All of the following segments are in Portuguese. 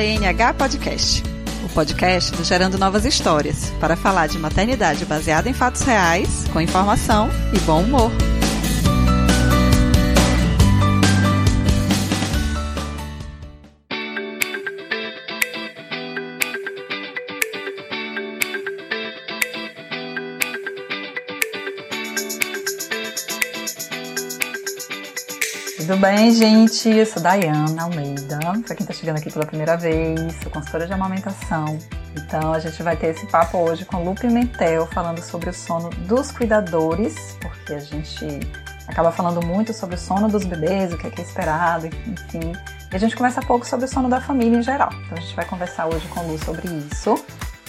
GNH Podcast, o podcast do Gerando Novas Histórias, para falar de maternidade baseada em fatos reais, com informação e bom humor. Bem, gente? Eu sou Dayana Almeida, para quem está chegando aqui pela primeira vez, sou consultora de amamentação. Então, a gente vai ter esse papo hoje com Lu Pimentel, falando sobre o sono dos cuidadores, porque a gente acaba falando muito sobre o sono dos bebês, o que é, que é esperado, enfim. E a gente conversa pouco sobre o sono da família em geral. Então, a gente vai conversar hoje com Lu sobre isso.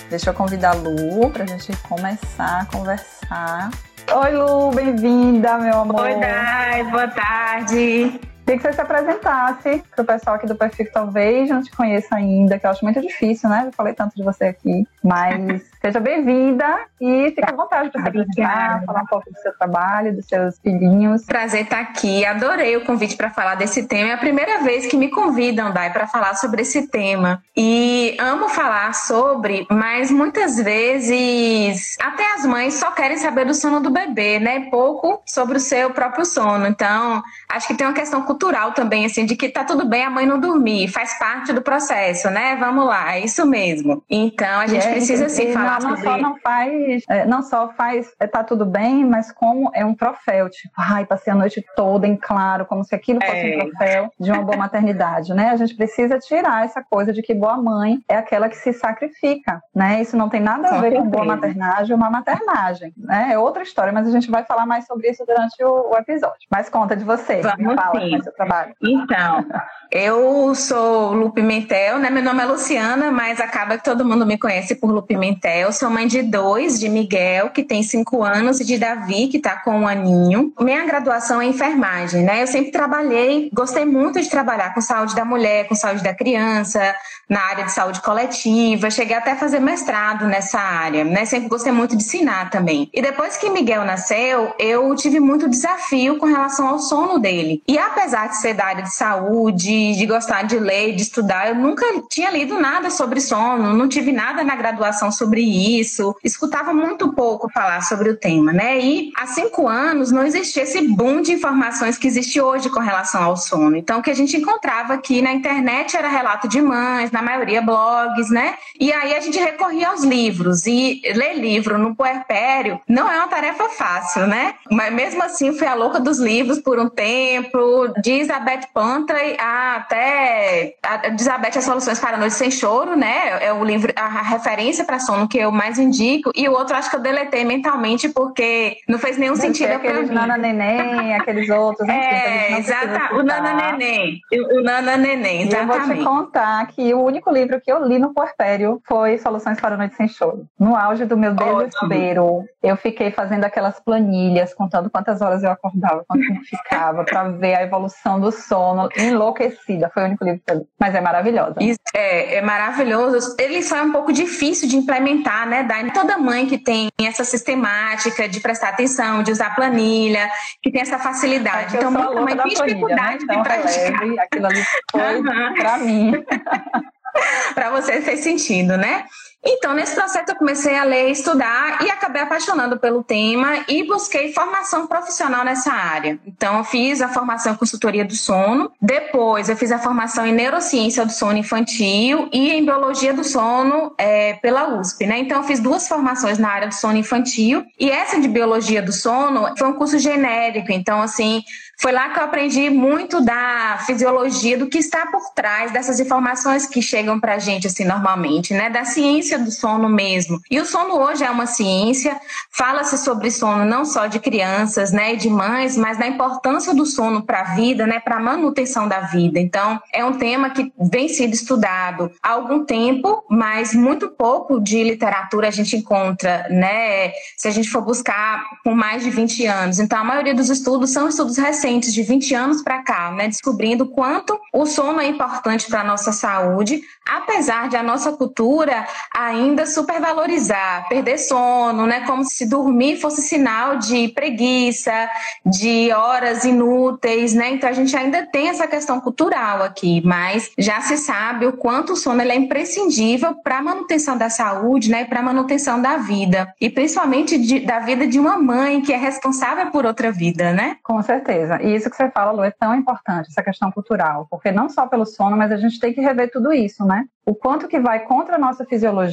Deixa eu convidar a Lu para a gente começar a conversar Oi, Lu, bem-vinda, meu amor. Oi, Dai, boa tarde. Queria que você se apresentasse para o pessoal aqui do perfil que talvez não te conheça ainda, que eu acho muito difícil, né? Eu falei tanto de você aqui, mas seja bem-vinda e fique à vontade para se apresentar, falar um pouco do seu trabalho, dos seus filhinhos. Prazer estar aqui, adorei o convite para falar desse tema. É a primeira vez que me convidam, Dai, para falar sobre esse tema. E amo falar sobre, mas muitas vezes até as mães só querem saber do sono do bebê, né? Pouco sobre o seu próprio sono. Então, acho que tem uma questão cultural também, assim, de que tá tudo bem a mãe não dormir, faz parte do processo, né? Vamos lá, é isso mesmo. Então a gente é, precisa sim falar não, não sobre... só não faz, é, não só faz, é, tá tudo bem, mas como é um troféu, tipo, ai, passei a noite toda em claro, como se aquilo fosse é. um troféu de uma boa maternidade, né? A gente precisa tirar essa coisa de que boa mãe é aquela que se sacrifica, né? Isso não tem nada a ver com, com boa maternagem ou uma maternagem, né? É outra história, mas a gente vai falar mais sobre isso durante o, o episódio. Mas conta de você, Vamos fala sim. Seu trabalho. Então, eu sou Lu Pimentel, né? Meu nome é Luciana, mas acaba que todo mundo me conhece por Lu Pimentel. Sou mãe de dois, de Miguel, que tem cinco anos, e de Davi, que está com um aninho. Minha graduação é enfermagem, né? Eu sempre trabalhei, gostei muito de trabalhar com saúde da mulher, com saúde da criança, na área de saúde coletiva. Cheguei até a fazer mestrado nessa área, né? Sempre gostei muito de ensinar também. E depois que Miguel nasceu, eu tive muito desafio com relação ao sono dele. E apesar de ser da área de saúde, de gostar de ler, de estudar, eu nunca tinha lido nada sobre sono, não tive nada na graduação sobre isso, escutava muito pouco falar sobre o tema, né? E há cinco anos não existia esse boom de informações que existe hoje com relação ao sono. Então, o que a gente encontrava aqui na internet era relato de mães, na maioria blogs, né? E aí a gente recorria aos livros. E ler livro no puerpério não é uma tarefa fácil, né? Mas mesmo assim, fui a louca dos livros por um tempo, de Elizabeth Pantley até a As Soluções para a Noite Sem Choro, né? É o livro, a referência para sono que eu mais indico. E o outro acho que eu deletei mentalmente porque não fez nenhum sentido. Aqueles Nana Neném, aqueles outros. É, exatamente. O Nana Neném. O Nana Neném, exatamente. Eu vou te contar que o único livro que eu li no puerpério foi Soluções para a Noite Sem Choro. No auge do meu desespero, eu fiquei fazendo aquelas planilhas, contando quantas horas eu acordava, quanto tempo ficava, para ver a evolução do sono. Enlouquecida, foi o único livro que eu li. Mas é maravilhosa. Isso, é, é maravilhoso. Ele só é um pouco difícil de implementar, né, Dani? Toda mãe que tem essa sistemática de prestar atenção, de usar planilha, que tem essa facilidade. É então, muita mãe tem dificuldade né? então, de praticar. Aquilo ali foi uhum. para mim. para você fez sentido, né? Então, nesse processo, eu comecei a ler, estudar e acabei apaixonando pelo tema e busquei formação profissional nessa área. Então, eu fiz a formação em consultoria do sono, depois, eu fiz a formação em neurociência do sono infantil e em biologia do sono é, pela USP, né? Então, eu fiz duas formações na área do sono infantil e essa de biologia do sono foi um curso genérico. Então, assim, foi lá que eu aprendi muito da fisiologia, do que está por trás dessas informações que chegam para a gente, assim, normalmente, né? Da ciência do sono mesmo. E o sono hoje é uma ciência, fala-se sobre sono não só de crianças, né, e de mães, mas da importância do sono para a vida, né, para a manutenção da vida. Então, é um tema que vem sendo estudado há algum tempo, mas muito pouco de literatura a gente encontra, né, se a gente for buscar por mais de 20 anos. Então, a maioria dos estudos são estudos recentes recentes, de 20 anos para cá, né, descobrindo quanto o sono é importante para a nossa saúde, apesar de a nossa cultura ainda supervalorizar, perder sono, né? Como se dormir fosse sinal de preguiça, de horas inúteis, né? Então a gente ainda tem essa questão cultural aqui, mas já se sabe o quanto o sono é imprescindível para a manutenção da saúde, né? Para a manutenção da vida e principalmente de, da vida de uma mãe que é responsável por outra vida, né? Com certeza. E isso que você fala, Lu, é tão importante essa questão cultural, porque não só pelo sono, mas a gente tem que rever tudo isso, né? o quanto que vai contra a nossa fisiologia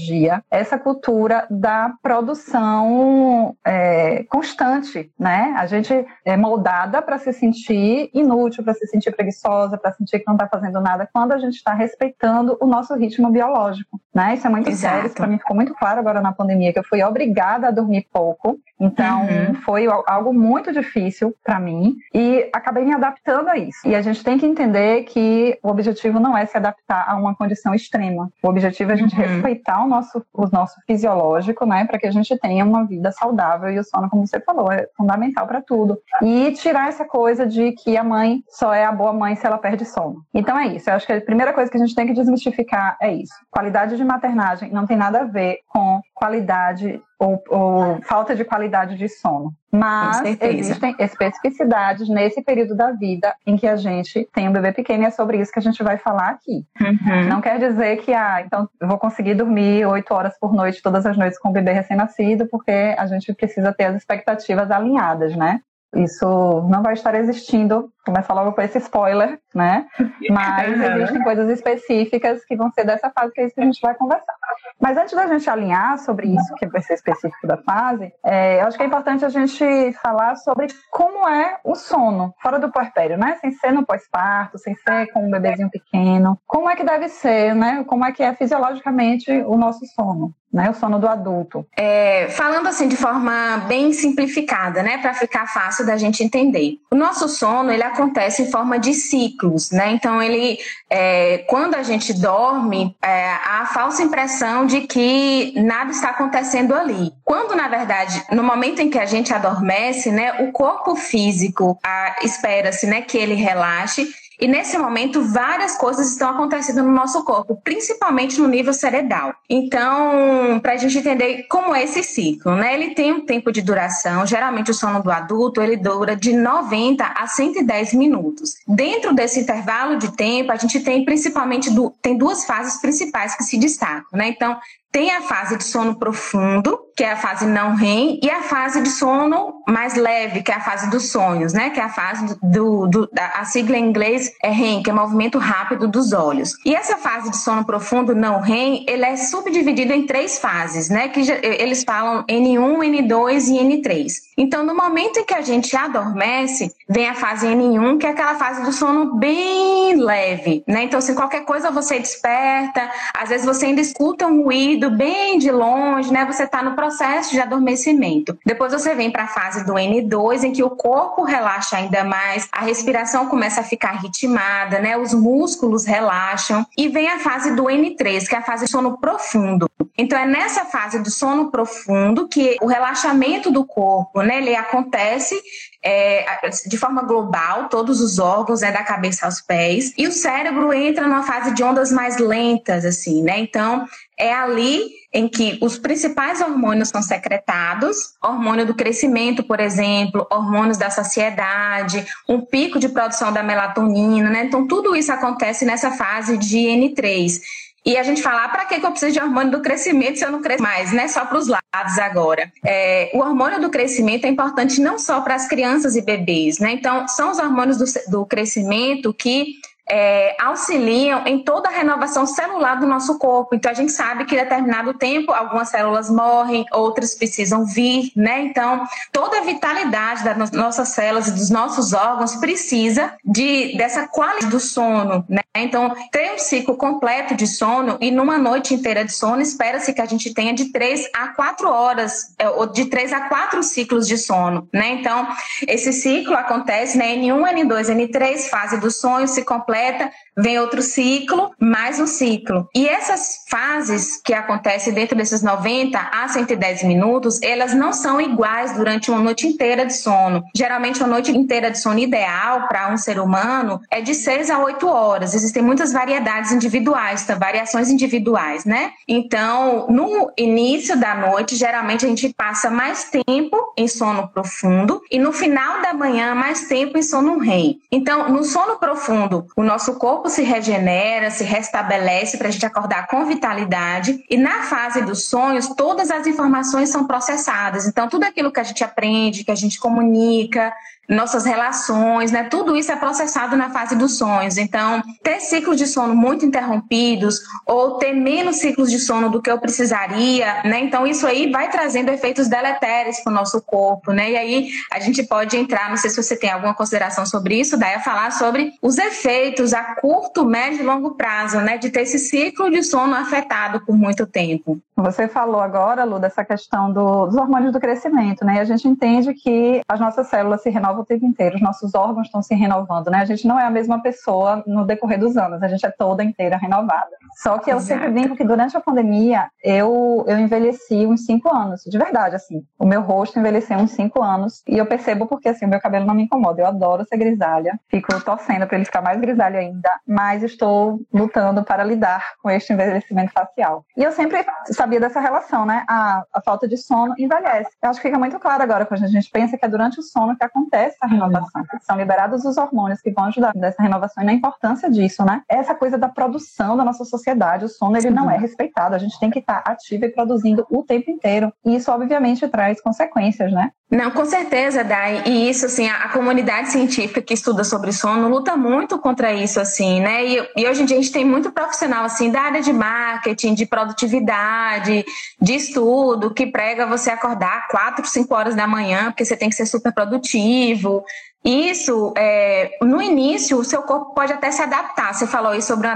essa cultura da produção é, constante, né? A gente é moldada para se sentir inútil, para se sentir preguiçosa, para sentir que não está fazendo nada, quando a gente está respeitando o nosso ritmo biológico, né? Isso é muito Exato. sério, para mim ficou muito claro agora na pandemia, que eu fui obrigada a dormir pouco, então uhum. foi algo muito difícil para mim e acabei me adaptando a isso. E a gente tem que entender que o objetivo não é se adaptar a uma condição extrema. O objetivo é a gente uhum. respeitar o nosso, o nosso fisiológico, né, para que a gente tenha uma vida saudável e o sono, como você falou, é fundamental para tudo. E tirar essa coisa de que a mãe só é a boa mãe se ela perde sono. Então é isso. Eu acho que a primeira coisa que a gente tem que desmistificar é isso. Qualidade de maternagem não tem nada a ver com qualidade ou, ou, falta de qualidade de sono. Mas existem especificidades nesse período da vida em que a gente tem um bebê pequeno e é sobre isso que a gente vai falar aqui. Uhum. Não quer dizer que, ah, então eu vou conseguir dormir oito horas por noite todas as noites com o bebê recém-nascido, porque a gente precisa ter as expectativas alinhadas, né? Isso não vai estar existindo começa logo com esse spoiler, né? Mas existem coisas específicas que vão ser dessa fase, que é isso que a gente vai conversar. Mas antes da gente alinhar sobre isso, que vai ser específico da fase, é, eu acho que é importante a gente falar sobre como é o sono fora do puerpério, né? Sem ser no pós-parto, sem ser com um bebezinho pequeno. Como é que deve ser, né? Como é que é fisiologicamente o nosso sono? Né, o sono do adulto. É, falando assim de forma bem simplificada, né, para ficar fácil da gente entender. O nosso sono ele acontece em forma de ciclos, né? Então ele, é, quando a gente dorme, é, há a falsa impressão de que nada está acontecendo ali. Quando na verdade, no momento em que a gente adormece, né, o corpo físico espera-se, né, que ele relaxe e nesse momento, várias coisas estão acontecendo no nosso corpo, principalmente no nível cerebral. Então, para a gente entender como é esse ciclo, né? Ele tem um tempo de duração, geralmente o sono do adulto, ele dura de 90 a 110 minutos. Dentro desse intervalo de tempo, a gente tem principalmente tem duas fases principais que se destacam, né? Então, tem a fase de sono profundo, que é a fase não REM, e a fase de sono mais leve, que é a fase dos sonhos, né? Que é a fase do, do da, a sigla em inglês é REM, que é movimento rápido dos olhos. E essa fase de sono profundo não REM, ele é subdividido em três fases, né? Que eles falam N1, N2 e N3. Então, no momento em que a gente adormece, vem a fase N1, que é aquela fase do sono bem leve, né? Então, se qualquer coisa você desperta, às vezes você ainda escuta um ruído bem de longe, né? Você está no processo de adormecimento. Depois você vem para a fase do N2, em que o corpo relaxa ainda mais, a respiração começa a ficar ritmada, né? Os músculos relaxam. E vem a fase do N3, que é a fase de sono profundo. Então, é nessa fase do sono profundo que o relaxamento do corpo, né? Ele acontece é, de forma global, todos os órgãos, né, da cabeça aos pés, e o cérebro entra numa fase de ondas mais lentas, assim, né? Então, é ali em que os principais hormônios são secretados, hormônio do crescimento, por exemplo, hormônios da saciedade, um pico de produção da melatonina, né? Então, tudo isso acontece nessa fase de N3. E a gente fala, ah, para que eu preciso de hormônio do crescimento se eu não cresço mais, né? Só para os lados agora. É, o hormônio do crescimento é importante não só para as crianças e bebês, né? Então, são os hormônios do, do crescimento que é, auxiliam em toda a renovação celular do nosso corpo. Então, a gente sabe que em determinado tempo algumas células morrem, outras precisam vir, né? Então, toda a vitalidade das nossas células e dos nossos órgãos precisa de, dessa qualidade do sono, né? Então, ter um ciclo completo de sono e numa noite inteira de sono, espera-se que a gente tenha de 3 a 4 horas, é, ou de 3 a 4 ciclos de sono, né? Então, esse ciclo acontece, né? N1, N2, N3, fase do sonho se completa completa, vem outro ciclo, mais um ciclo. E essas fases que acontecem dentro desses 90 a 110 minutos, elas não são iguais durante uma noite inteira de sono. Geralmente, uma noite inteira de sono ideal para um ser humano é de 6 a 8 horas. Existem muitas variedades individuais, tá? variações individuais, né? Então, no início da noite, geralmente a gente passa mais tempo em sono profundo e no final da manhã, mais tempo em sono REM. Então, no sono profundo, o nosso corpo se regenera, se restabelece para a gente acordar com vitalidade. E na fase dos sonhos, todas as informações são processadas. Então, tudo aquilo que a gente aprende, que a gente comunica, nossas relações, né? Tudo isso é processado na fase dos sonhos. Então, ter ciclos de sono muito interrompidos ou ter menos ciclos de sono do que eu precisaria, né? Então, isso aí vai trazendo efeitos deletérios para o nosso corpo, né? E aí a gente pode entrar, não sei se você tem alguma consideração sobre isso, daí a falar sobre os efeitos a curto, médio e longo prazo, né? De ter esse ciclo de sono afetado por muito tempo. Você falou agora, Lu, dessa questão do, dos hormônios do crescimento, né? E a gente entende que as nossas células se renovam o tempo inteiro, os nossos órgãos estão se renovando, né? A gente não é a mesma pessoa no decorrer dos anos, a gente é toda inteira renovada. Só que eu Exato. sempre digo que durante a pandemia eu, eu envelheci uns 5 anos, de verdade, assim. O meu rosto envelheceu uns 5 anos e eu percebo porque, assim, o meu cabelo não me incomoda. Eu adoro ser grisalha, fico torcendo para ele ficar mais grisalho ainda, mas estou lutando para lidar com este envelhecimento facial. E eu sempre sabia dessa relação, né? A, a falta de sono envelhece. Eu acho que fica muito claro agora quando a gente pensa que é durante o sono que acontece essa renovação, são liberados os hormônios que vão ajudar nessa renovação e na importância disso, né? Essa coisa da produção da nossa sociedade, o sono ele não é respeitado, a gente tem que estar ativo e produzindo o tempo inteiro. E isso obviamente traz consequências, né? Não, com certeza, Dai. E isso, assim, a, a, comunidade científica que estuda sobre sono luta muito contra isso, assim, né? E, e, hoje em dia a gente tem muito profissional, assim, da área de marketing, de produtividade, de estudo, que prega você acordar quatro, cinco horas da manhã, porque você tem que ser super produtivo. Isso, é, no início, o seu corpo pode até se adaptar. Você falou aí sobre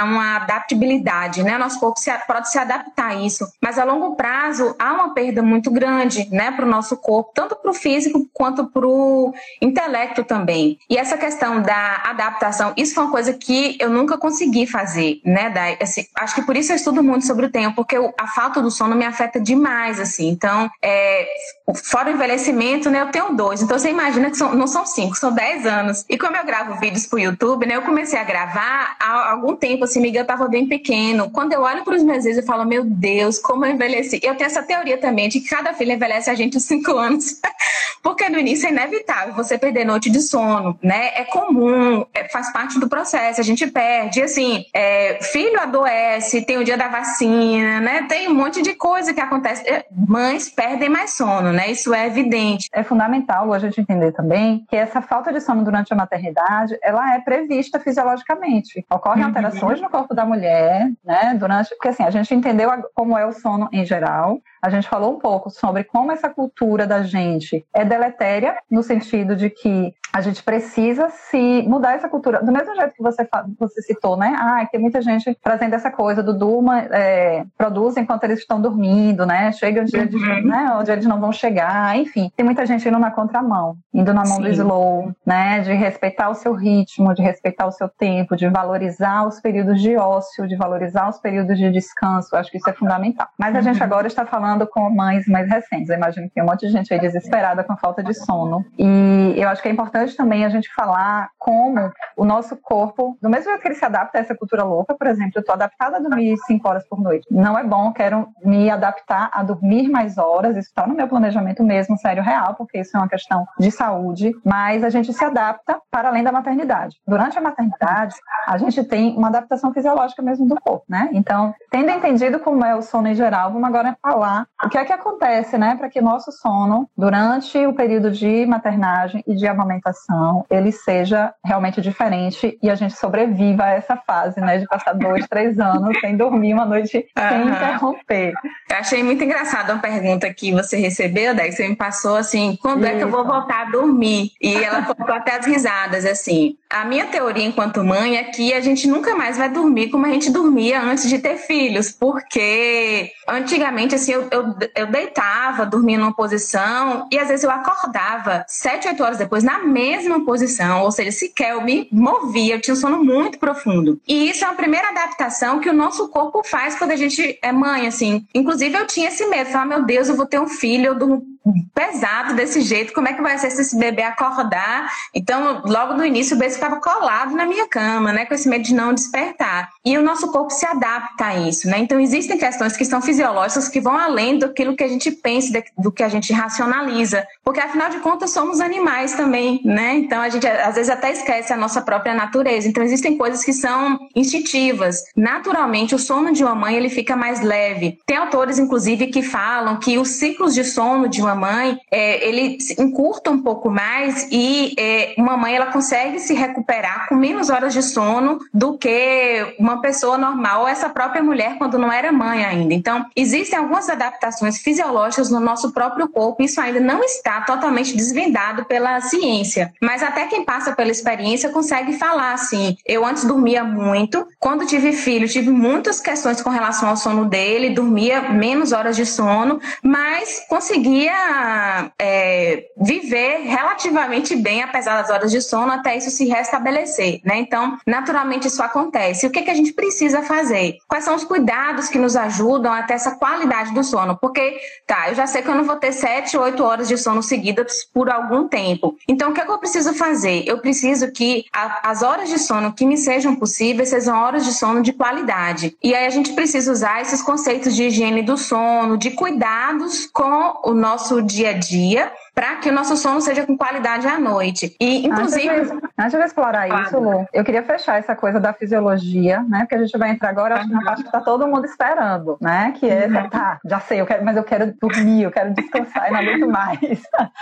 uma, adaptabilidade, né? Nosso corpo se, pode se adaptar a isso. Mas a longo prazo, há uma perda muito grande, né, para o nosso corpo, tanto para o físico quanto para o intelecto também. E essa questão da adaptação, isso foi uma coisa que eu nunca consegui fazer, né? Da, assim, acho que por isso eu estudo muito sobre o tempo, porque a falta do sono me afeta demais, assim. Então, é, fora o envelhecimento, né, eu tenho dois. Então, você imagina que são, não são cinco, são dez anos. E como eu gravo vídeos pro YouTube, né? Eu comecei a gravar há algum tempo, assim, Miguel tava bem pequeno. Quando eu olho para os meus vídeos, eu falo, meu Deus, como eu envelheci. Eu tenho essa teoria também de que cada filho envelhece a gente uns cinco anos. Porque no início é inevitável você perder noite de sono, né? É comum, é, faz parte do processo, a gente perde. assim, é, filho adoece, tem o dia da vacina, né? Tem um monte de coisa que acontece. É, mães perdem mais sono, né? Isso é evidente. É fundamental a gente entender também que essa falta de sono durante a maternidade, ela é prevista fisiologicamente. Ocorrem uhum. alterações no corpo da mulher, né, durante, porque assim, a gente entendeu como é o sono em geral, a gente falou um pouco sobre como essa cultura da gente é deletéria, no sentido de que a gente precisa se mudar essa cultura. Do mesmo jeito que você, você citou, né? Ah, tem muita gente trazendo essa coisa do durma, é, produz enquanto eles estão dormindo, né? Chega um dia de, uhum. né, onde eles não vão chegar, enfim. Tem muita gente indo na contramão, indo na mão Sim. do slow, né? De respeitar o seu ritmo, de respeitar o seu tempo, de valorizar os períodos de ócio, de valorizar os períodos de descanso. Acho que isso é fundamental. Mas a gente uhum. agora está falando falando com mães mais recentes. Eu imagino que tem um monte de gente aí desesperada com falta de sono. E eu acho que é importante também a gente falar como o nosso corpo, do mesmo jeito que ele se adapta a essa cultura louca, por exemplo, eu estou adaptada a dormir 5 horas por noite. Não é bom, quero me adaptar a dormir mais horas. Isso está no meu planejamento mesmo, sério, real, porque isso é uma questão de saúde. Mas a gente se adapta para além da maternidade. Durante a maternidade, a gente tem uma adaptação fisiológica mesmo do corpo, né? Então, tendo entendido como é o sono em geral, vamos agora falar o que é que acontece, né, para que nosso sono, durante o período de maternagem e de amamentação, ele seja realmente diferente e a gente sobreviva a essa fase, né, de passar dois, três anos sem dormir uma noite uhum. sem interromper. Eu achei muito engraçada uma pergunta que você recebeu, daí você me passou assim, quando Isso. é que eu vou voltar a dormir? E ela colocou até as risadas, assim, a minha teoria enquanto mãe é que a gente nunca mais vai dormir como a gente dormia antes de ter filhos, porque antigamente, assim, eu, eu, eu deitava, dormia numa posição e às vezes eu acordava sete, oito horas depois na mesma posição, ou seja, sequer eu me movia, eu tinha um sono muito profundo. E isso é a primeira adaptação que o nosso corpo faz quando a gente é mãe, assim. Inclusive, eu tinha esse medo, falar, meu Deus, eu vou ter um filho, eu durmo pesado desse jeito, como é que vai ser se esse bebê acordar? Então, logo no início, o bebê ficava colado na minha cama, né, com esse medo de não despertar. E o nosso corpo se adapta a isso, né? Então, existem questões que são fisiológicas que vão além daquilo que a gente pensa, do que a gente racionaliza, porque afinal de contas somos animais também, né? Então, a gente às vezes até esquece a nossa própria natureza. Então, existem coisas que são instintivas. Naturalmente, o sono de uma mãe ele fica mais leve. Tem autores, inclusive, que falam que os ciclos de sono de uma mãe é, ele encurta um pouco mais e é, uma mãe ela consegue se recuperar com menos horas de sono do que uma pessoa normal essa própria mulher quando não era mãe ainda. Então, existem algumas adaptações fisiológicas no nosso próprio corpo, isso ainda não está totalmente desvendado pela ciência, mas até quem passa pela experiência consegue falar assim: eu antes dormia muito, quando tive filho, tive muitas questões com relação ao sono dele, dormia menos horas de sono, mas conseguia é, viver relativamente bem, apesar das horas de sono, até isso se restabelecer, né? Então, naturalmente isso acontece. O que, que a gente precisa fazer? Quais são os cuidados que nos ajudam a ter essa qualidade do sono? Porque, tá, eu já sei que eu não vou ter sete, oito horas de sono seguidas por algum tempo. Então, o que, é que eu preciso fazer? Eu preciso que a, as horas de sono que me sejam possíveis sejam horas de sono de qualidade. E aí a gente precisa usar esses conceitos de higiene do sono, de cuidados com o nosso dia a dia para que o nosso sono seja com qualidade à noite. E, inclusive. Antes de, antes de explorar claro. isso, Lu, eu queria fechar essa coisa da fisiologia, né? Porque a gente vai entrar agora, acho que na parte que está todo mundo esperando, né? Que é, uhum. tá, já sei, eu quero, mas eu quero dormir, eu quero descansar e não aguento mais.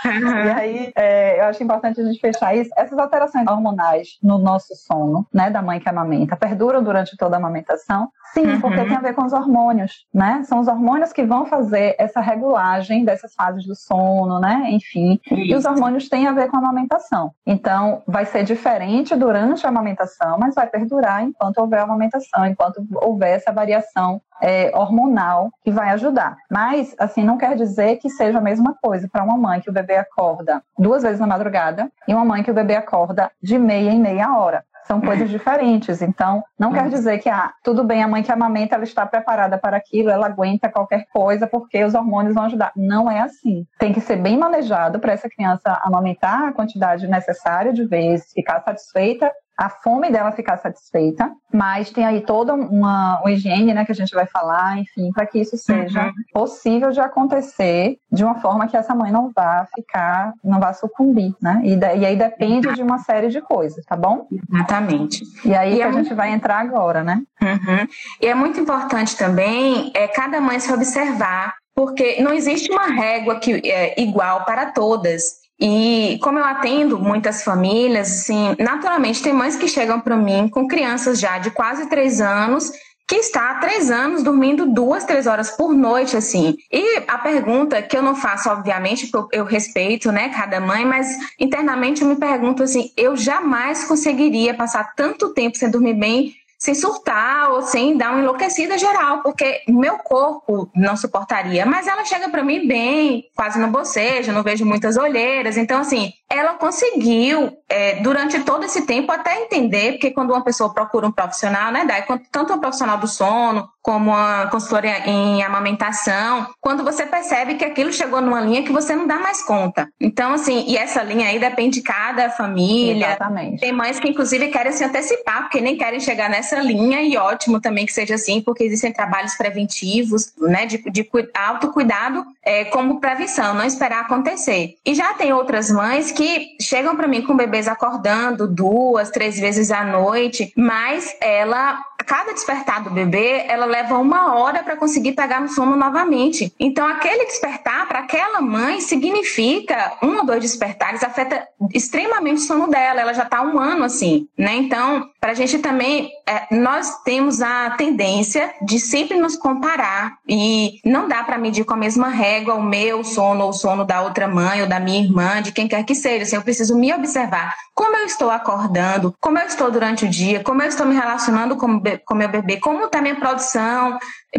Uhum. E aí, é, eu acho importante a gente fechar isso. Essas alterações hormonais no nosso sono, né? Da mãe que amamenta, perduram durante toda a amamentação? Sim, uhum. porque tem a ver com os hormônios, né? São os hormônios que vão fazer essa regulagem dessas fases do sono, né? Enfim, e os hormônios têm a ver com a amamentação. Então, vai ser diferente durante a amamentação, mas vai perdurar enquanto houver amamentação, enquanto houver essa variação é, hormonal que vai ajudar. Mas, assim, não quer dizer que seja a mesma coisa para uma mãe que o bebê acorda duas vezes na madrugada e uma mãe que o bebê acorda de meia em meia hora são coisas diferentes. Então, não quer dizer que, ah, tudo bem, a mãe que amamenta, ela está preparada para aquilo, ela aguenta qualquer coisa porque os hormônios vão ajudar. Não é assim. Tem que ser bem manejado para essa criança amamentar a quantidade necessária de vezes, ficar satisfeita a fome dela ficar satisfeita, mas tem aí toda uma, uma higiene, né, que a gente vai falar, enfim, para que isso seja uhum. possível de acontecer de uma forma que essa mãe não vá ficar, não vá sucumbir, né? E, e aí depende de uma série de coisas, tá bom? Exatamente. E aí e que é a gente vai entrar agora, né? Uhum. E é muito importante também é cada mãe se observar porque não existe uma régua que é igual para todas. E como eu atendo muitas famílias, assim, naturalmente tem mães que chegam para mim com crianças já de quase três anos que está há três anos dormindo duas, três horas por noite, assim. E a pergunta que eu não faço, obviamente, porque eu, respeito, né, cada mãe, mas internamente eu me pergunto assim, eu jamais conseguiria passar tanto tempo sem dormir bem sem surtar ou sem dar uma enlouquecida geral, porque meu corpo não suportaria. Mas ela chega para mim bem, quase no bocejo, não vejo muitas olheiras. Então, assim, ela conseguiu, é, durante todo esse tempo, até entender, porque quando uma pessoa procura um profissional, né, daí, tanto um profissional do sono, como uma consultora em amamentação, quando você percebe que aquilo chegou numa linha que você não dá mais conta. Então, assim, e essa linha aí depende de cada família. Exatamente. Tem mães que, inclusive, querem se antecipar, porque nem querem chegar nessa linha, e ótimo também que seja assim, porque existem trabalhos preventivos, né, de, de autocuidado é, como prevenção, não esperar acontecer. E já tem outras mães que chegam para mim com bebês acordando duas, três vezes à noite, mas ela, a cada despertar do bebê, ela leva uma hora para conseguir pegar no sono novamente. Então, aquele despertar para aquela mãe significa um ou dois despertares, afeta extremamente o sono dela. Ela já está um ano assim, né? Então, para a gente também, é, nós temos a tendência de sempre nos comparar e não dá para medir com a mesma régua o meu sono ou o sono da outra mãe ou da minha irmã, de quem quer que seja. Assim, eu preciso me observar como eu estou acordando, como eu estou durante o dia, como eu estou me relacionando com, com meu bebê, como está minha produção,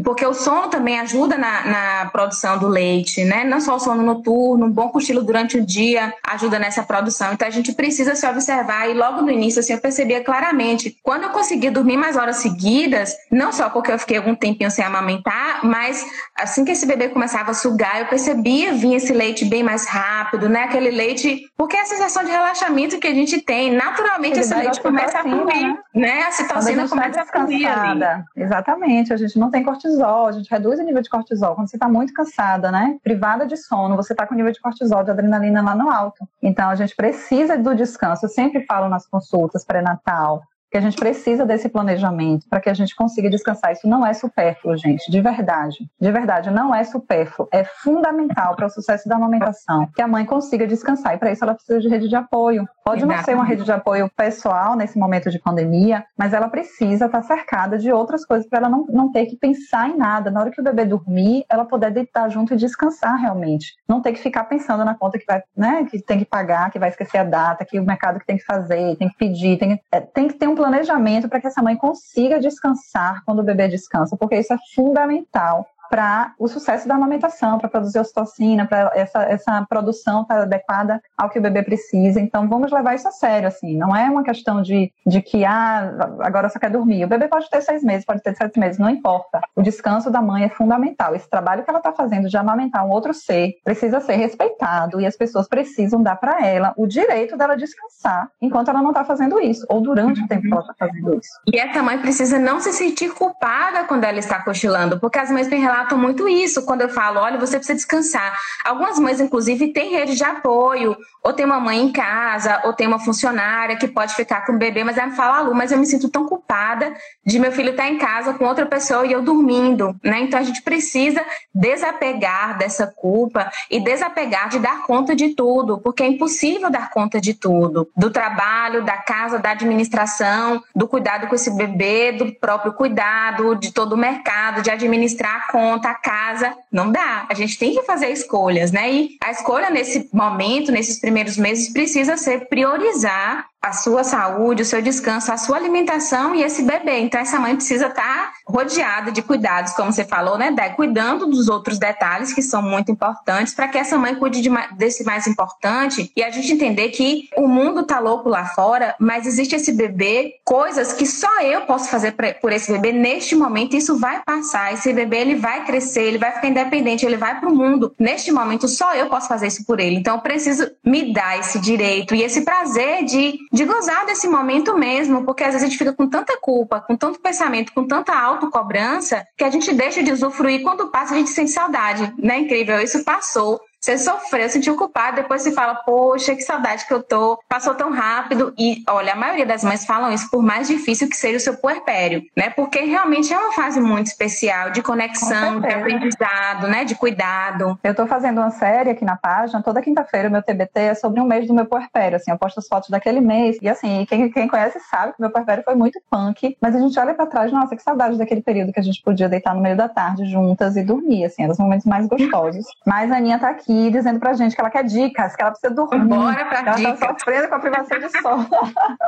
porque o sono também ajuda na, na, produção do leite, né? Não só o sono noturno, um bom cochilo durante o dia ajuda nessa produção. Então a gente precisa se observar e logo no início assim eu percebia claramente, quando eu conseguia dormir mais horas seguidas, não só porque eu fiquei algum tempinho sem amamentar, mas assim que esse bebê começava a sugar, eu percebia vinha esse leite bem mais rápido, né? Aquele leite, porque é a sensação de relaxamento que a gente tem, naturalmente esse leite começa a fluir, né? né? A citocina começa a fluir ali. Exatamente, a gente não tem cortisol, a gente reduz o nível de cortisol. Quando você está muito cansada, né? Privada de sono, você está com o nível de cortisol, de adrenalina lá no alto. Então a gente precisa do descanso. Eu sempre falo nas consultas pré-natal, que a gente precisa desse planejamento para que a gente consiga descansar. Isso não é supérfluo, gente, de verdade. De verdade, não é supérfluo. É fundamental para o sucesso da amamentação que a mãe consiga descansar. E para isso ela precisa de rede de apoio. Pode não ser uma rede de apoio pessoal nesse momento de pandemia, mas ela precisa estar cercada de outras coisas para ela não, não ter que pensar em nada. Na hora que o bebê dormir, ela poder deitar junto e descansar realmente. Não ter que ficar pensando na conta que vai, né, que tem que pagar, que vai esquecer a data, que o mercado que tem que fazer, tem que pedir, tem, é, tem que ter um planejamento para que essa mãe consiga descansar quando o bebê descansa, porque isso é fundamental para o sucesso da amamentação, para produzir ocitocina, para essa, essa produção estar tá adequada ao que o bebê precisa. Então, vamos levar isso a sério, assim. Não é uma questão de, de que, ah, agora só quer dormir. O bebê pode ter seis meses, pode ter sete meses, não importa. O descanso da mãe é fundamental. Esse trabalho que ela está fazendo de amamentar um outro ser precisa ser respeitado e as pessoas precisam dar para ela o direito dela descansar enquanto ela não está fazendo isso, ou durante o tempo que ela está fazendo isso. E essa mãe precisa não se sentir culpada quando ela está cochilando, porque as mães têm relato relatam muito isso quando eu falo, olha, você precisa descansar. Algumas mães, inclusive, têm rede de apoio, ou tem uma mãe em casa, ou tem uma funcionária que pode ficar com o bebê, mas ela fala, Lu, mas eu me sinto tão culpada de meu filho estar em casa com outra pessoa e eu dormindo, né? Então a gente precisa desapegar dessa culpa e desapegar de dar conta de tudo, porque é impossível dar conta de tudo, do trabalho, da casa, da administração, do cuidado com esse bebê, do próprio cuidado, de todo o mercado, de administrar a conta, a casa, não dá. A gente tem que fazer escolhas, né? E a escolha nesse momento, nesses primeiros meses precisa ser priorizar a sua saúde, o seu descanso, a sua alimentação e esse bebê. Então, essa mãe precisa estar rodeada de cuidados, como você falou, né, Dé? Cuidando dos outros detalhes que são muito importantes para que essa mãe cuide de, desse mais importante e a gente entender que o mundo tá louco lá fora, mas existe esse bebê, coisas que só eu posso fazer pra, por esse bebê neste momento. Isso vai passar. Esse bebê ele vai crescer, ele vai ficar independente, ele vai para o mundo. Neste momento, só eu posso fazer isso por ele. Então, eu preciso me dar esse direito e esse prazer de de gozar desse momento mesmo, porque às vezes a gente fica com tanta culpa, com tanto pensamento, com tanta autocobrança, que a gente deixa de usufruir. Quando passa, a gente sente saudade, né? Incrível, isso passou. Você sofreu, sentiu culpado, depois você fala, poxa, que saudade que eu tô, passou tão rápido. E olha, a maioria das mães falam isso por mais difícil que seja o seu puerpério, né? Porque realmente é uma fase muito especial de conexão, de aprendizado, né? De cuidado. Eu tô fazendo uma série aqui na página, toda quinta-feira o meu TBT é sobre um mês do meu puerpério, assim, eu posto as fotos daquele mês. E assim, quem, quem conhece sabe que meu puerpério foi muito punk, mas a gente olha para trás, nossa, que saudade daquele período que a gente podia deitar no meio da tarde juntas e dormir, assim, eram os momentos mais gostosos. Mas a Aninha tá aqui aqui dizendo pra gente que ela quer dicas, que ela precisa dormir. Bora pra ela dicas. tá sofrendo com a privação de sono.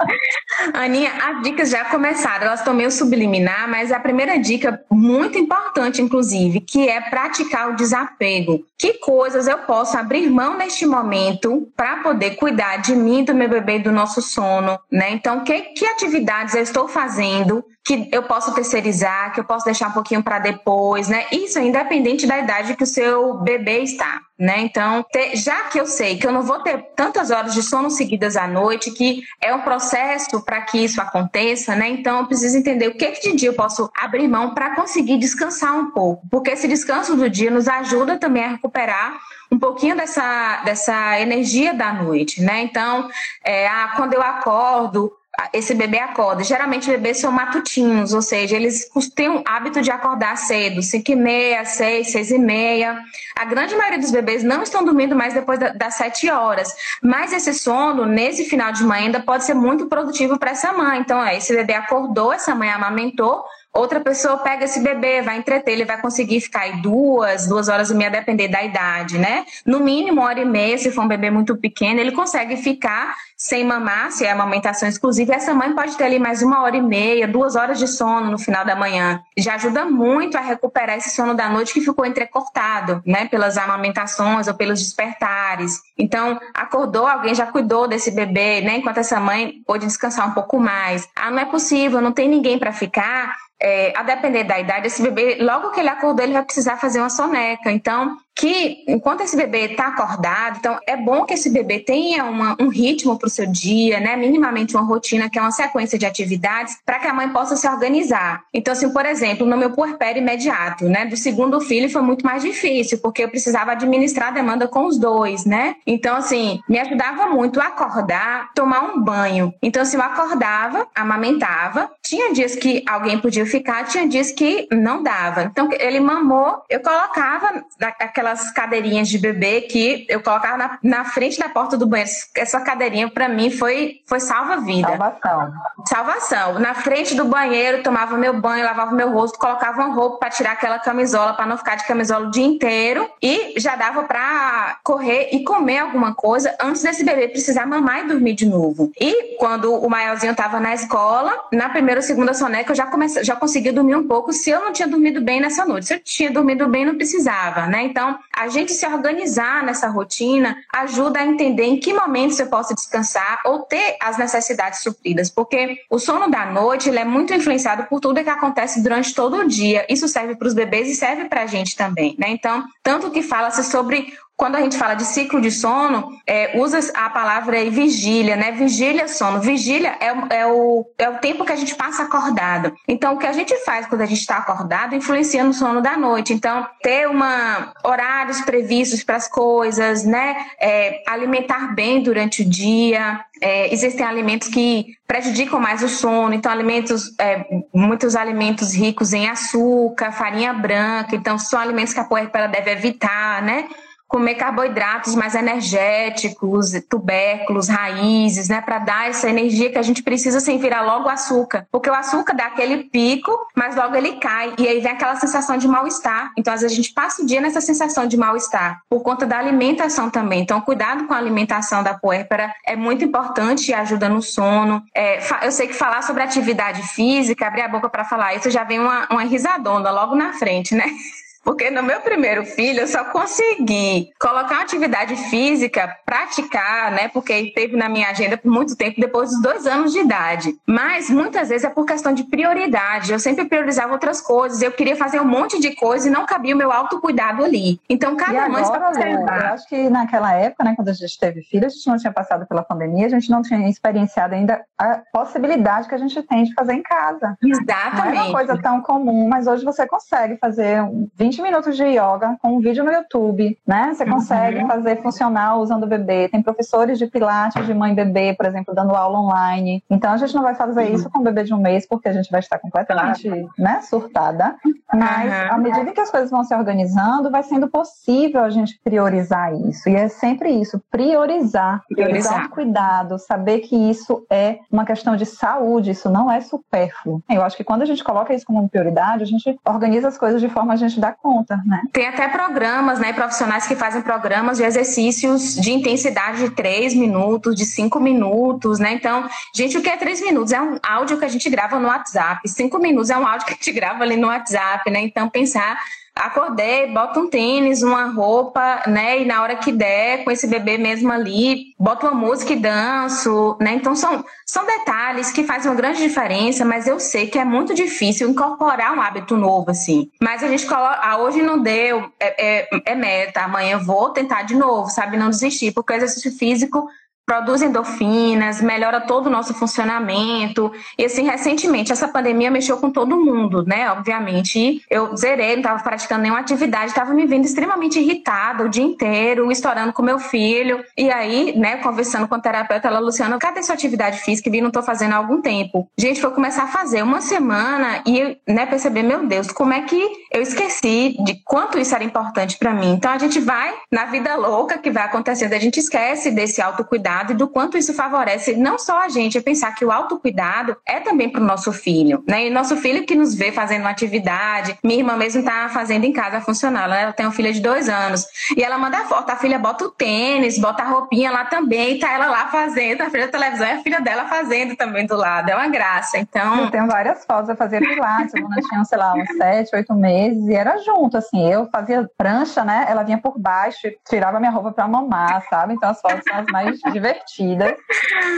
Aninha, as dicas já começaram, elas estão meio subliminar, mas a primeira dica, muito importante, inclusive, que é praticar o desapego. Que coisas eu posso abrir mão neste momento para poder cuidar de mim, do meu bebê, do nosso sono, né? Então, que, que atividades eu estou fazendo que eu posso terceirizar, que eu posso deixar um pouquinho para depois, né? Isso é independente da idade que o seu bebê está, né? Então, ter, já que eu sei que eu não vou ter tantas horas de sono seguidas à noite, que é um processo para que isso aconteça, né? Então, eu preciso entender o que, que de dia eu posso abrir mão para conseguir descansar um pouco, porque esse descanso do dia nos ajuda também a recuperar um pouquinho dessa, dessa energia da noite, né? Então, é, ah, quando eu acordo, esse bebê acorda. Geralmente bebês são matutinos, ou seja, eles têm o hábito de acordar cedo, 5 e meia, 6, 6 e meia. A grande maioria dos bebês não estão dormindo mais depois das 7 horas. Mas esse sono, nesse final de manhã, ainda pode ser muito produtivo para essa mãe. Então, é, esse bebê acordou, essa mãe amamentou, Outra pessoa pega esse bebê, vai entreter, ele vai conseguir ficar aí duas, duas horas e meia, depender da idade, né? No mínimo, hora e meia, se for um bebê muito pequeno, ele consegue ficar sem mamar, se é amamentação exclusiva, essa mãe pode ter ali mais uma hora e meia, duas horas de sono no final da manhã. Já ajuda muito a recuperar esse sono da noite que ficou entrecortado, né? Pelas amamentações ou pelos despertares. Então, acordou, alguém já cuidou desse bebê, né? Enquanto essa mãe pôde descansar um pouco mais. Ah, não é possível, não tem ninguém para ficar é, a depender da idade, esse bebê, logo que ele acordou, ele vai precisar fazer uma soneca. Então, que enquanto esse bebê está acordado, então é bom que esse bebê tenha uma, um ritmo para o seu dia, né? Minimamente uma rotina, que é uma sequência de atividades, para que a mãe possa se organizar. Então, assim, por exemplo, no meu puerpério imediato, né? Do segundo filho foi muito mais difícil, porque eu precisava administrar a demanda com os dois, né? Então, assim, me ajudava muito a acordar, tomar um banho. Então, assim, eu acordava, amamentava. Tinha dias que alguém podia ficar, tinha dias que não dava. Então, ele mamou, eu colocava aquela aquelas cadeirinhas de bebê que eu colocava na, na frente da porta do banheiro. Essa cadeirinha, para mim, foi, foi salva-vida. Salvação. Salvação. Na frente do banheiro, tomava meu banho, lavava meu rosto, colocava uma roupa para tirar aquela camisola, para não ficar de camisola o dia inteiro. E já dava para correr e comer alguma coisa antes desse bebê precisar mamar e dormir de novo. E quando o maiorzinho estava na escola, na primeira ou segunda soneca, eu já, comecei, já conseguia dormir um pouco se eu não tinha dormido bem nessa noite. Se eu tinha dormido bem, não precisava, né? Então, a gente se organizar nessa rotina ajuda a entender em que momentos eu posso descansar ou ter as necessidades supridas, porque o sono da noite ele é muito influenciado por tudo que acontece durante todo o dia. Isso serve para os bebês e serve para a gente também, né? Então, tanto que fala-se sobre quando a gente fala de ciclo de sono, é, usa a palavra aí, vigília, né? Vigília, sono. Vigília é, é, o, é o tempo que a gente passa acordado. Então, o que a gente faz quando a gente está acordado influencia no sono da noite. Então, ter uma, horários previstos para as coisas, né? É, alimentar bem durante o dia. É, existem alimentos que prejudicam mais o sono, então alimentos, é, muitos alimentos ricos em açúcar, farinha branca, então são alimentos que a puerpera deve evitar, né? Comer carboidratos mais energéticos, tubérculos, raízes, né, para dar essa energia que a gente precisa sem virar logo o açúcar, porque o açúcar dá aquele pico, mas logo ele cai e aí vem aquela sensação de mal-estar. Então às vezes a gente passa o dia nessa sensação de mal-estar por conta da alimentação também. Então cuidado com a alimentação da puérpera é muito importante e ajuda no sono. É, eu sei que falar sobre atividade física, abrir a boca para falar isso já vem uma, uma risadona logo na frente, né? Porque no meu primeiro filho eu só consegui colocar uma atividade física, praticar, né? Porque teve na minha agenda por muito tempo, depois dos dois anos de idade. Mas muitas vezes é por questão de prioridade. Eu sempre priorizava outras coisas. Eu queria fazer um monte de coisa e não cabia o meu autocuidado ali. Então, cada e mãe agora, se Eu acho que naquela época, né, quando a gente teve filho, a gente não tinha passado pela pandemia, a gente não tinha experienciado ainda a possibilidade que a gente tem de fazer em casa. Exatamente. Não é uma coisa tão comum, mas hoje você consegue fazer 20 20 minutos de yoga com um vídeo no YouTube, né? Você consegue uhum. fazer funcional usando o bebê. Tem professores de pilates de mãe e bebê, por exemplo, dando aula online. Então a gente não vai fazer uhum. isso com o bebê de um mês, porque a gente vai estar completamente né, surtada. Mas uhum. à medida que as coisas vão se organizando, vai sendo possível a gente priorizar isso. E é sempre isso, priorizar, priorizar cuidado, saber que isso é uma questão de saúde, isso não é supérfluo. Eu acho que quando a gente coloca isso como prioridade, a gente organiza as coisas de forma a gente dar conta, né? Tem até programas, né, profissionais que fazem programas de exercícios de intensidade de 3 minutos, de 5 minutos, né? Então, gente, o que é 3 minutos? É um áudio que a gente grava no WhatsApp. 5 minutos é um áudio que a gente grava ali no WhatsApp, né? Então, pensar acordei, boto um tênis, uma roupa, né? E na hora que der, com esse bebê mesmo ali, boto uma música e danço, né? Então são, são detalhes que fazem uma grande diferença, mas eu sei que é muito difícil incorporar um hábito novo, assim. Mas a gente coloca, ah, hoje não deu, é, é, é meta, amanhã vou tentar de novo, sabe? Não desistir, porque o exercício físico produz endorfinas, melhora todo o nosso funcionamento. E assim, recentemente, essa pandemia mexeu com todo mundo, né? Obviamente. E eu zerei, não estava praticando nenhuma atividade, estava me vendo extremamente irritada o dia inteiro, estourando com meu filho. E aí, né, conversando com a terapeuta, ela, Luciana, cadê sua atividade física? Vi, não estou fazendo há algum tempo. Gente, foi começar a fazer uma semana e, né, perceber, meu Deus, como é que eu esqueci de quanto isso era importante para mim. Então a gente vai na vida louca que vai acontecendo, a gente esquece desse autocuidado e do quanto isso favorece não só a gente, é pensar que o autocuidado é também para o nosso filho, né? E nosso filho que nos vê fazendo uma atividade, minha irmã mesmo está fazendo em casa funcional, ela tem uma filha de dois anos e ela manda foto, a filha bota o tênis, bota a roupinha lá também, e tá ela lá fazendo, a filha da televisão é a filha dela fazendo também do lado, é uma graça. Então. Eu tenho várias fotos, eu fazia pilates, quando eu tinha, sei lá, uns sete, oito meses, e era junto, assim, eu fazia prancha, né? Ela vinha por baixo, tirava minha roupa para mamar, sabe? Então as fotos são as mais